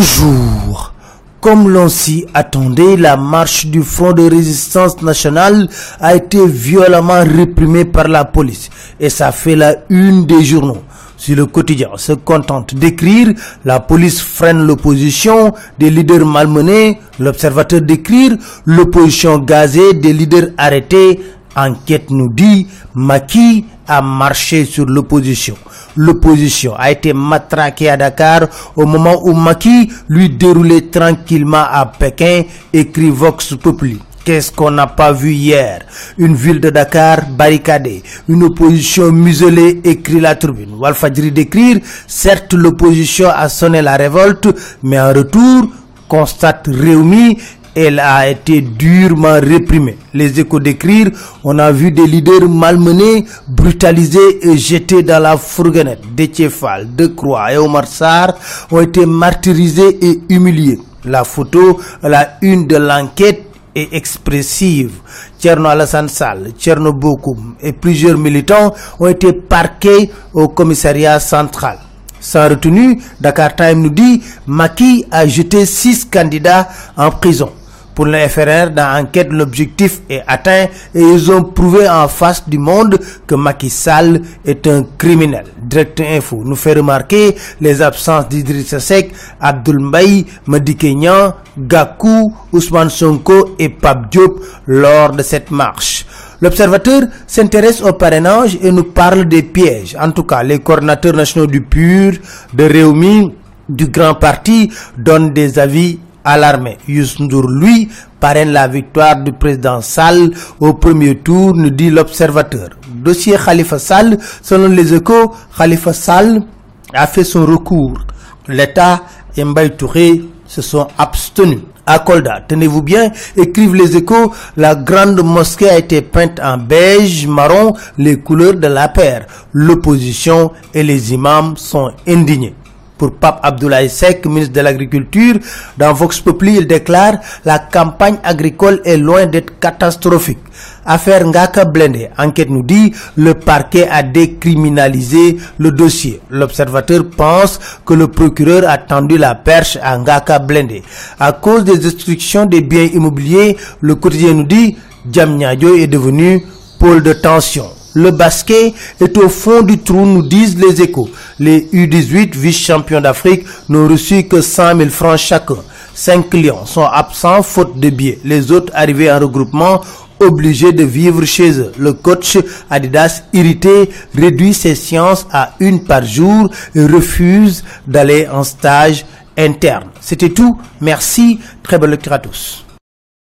Bonjour. Comme l'on s'y attendait, la marche du Front de résistance nationale a été violemment réprimée par la police et ça fait la une des journaux. Si le quotidien se contente d'écrire la police freine l'opposition, des leaders malmenés, l'observateur d'écrire l'opposition gazée, des leaders arrêtés, enquête nous dit Maki a marché sur l'opposition. L'opposition a été matraquée à Dakar au moment où Maki lui déroulait tranquillement à Pékin, écrit Vox Populi. Qu'est-ce qu'on n'a pas vu hier? Une ville de Dakar barricadée, une opposition muselée, écrit la tribune. Walfadjri d'écrire, certes l'opposition a sonné la révolte, mais en retour, constate Réumi, elle a été durement réprimée. Les échos d'écrire, on a vu des leaders malmenés, brutalisés et jetés dans la fourgonnette. Détiefal, De Croix et Omar Sarr ont été martyrisés et humiliés. La photo, la une de l'enquête est expressive. Tcherno Alassane Sall, Tcherno Bokoum et plusieurs militants ont été parqués au commissariat central. Sans retenue, Dakar Time nous dit Maki a jeté six candidats en prison. Pour le FRR, dans l'enquête, l'objectif est atteint et ils ont prouvé en face du monde que Macky Sall est un criminel. Direct Info nous fait remarquer les absences d'Idrissa Seck, Abdoul Mbaye, Madi Kenyan, Gakou, Ousmane Sonko et Pape Diop lors de cette marche. L'observateur s'intéresse au parrainage et nous parle des pièges. En tout cas, les coordinateurs nationaux du PUR, de Réumi, du Grand Parti donnent des avis alarmé. Ndour, lui, parraine la victoire du président Sall au premier tour, nous dit l'observateur. Dossier Khalifa Sall, selon les échos, Khalifa Sall a fait son recours. L'État et Touré se sont abstenus. À tenez-vous bien, écrivent les échos, la grande mosquée a été peinte en beige, marron, les couleurs de la paire. L'opposition et les imams sont indignés pour Pape Abdoulaye Sek, ministre de l'Agriculture. Dans Vox Populi, il déclare la campagne agricole est loin d'être catastrophique. Affaire Ngaka Blende, enquête nous dit, le parquet a décriminalisé le dossier. L'observateur pense que le procureur a tendu la perche à Ngaka Blende. À cause des destructions des biens immobiliers, le quotidien nous dit, Djamnyadjo est devenu pôle de tension. Le basket est au fond du trou, nous disent les échos. Les U18 vice-champions d'Afrique n'ont reçu que 100 000 francs chacun. Cinq clients sont absents faute de billets. Les autres arrivés en regroupement obligés de vivre chez eux. Le coach Adidas, irrité, réduit ses séances à une par jour et refuse d'aller en stage interne. C'était tout. Merci. Très bonne lecture à tous.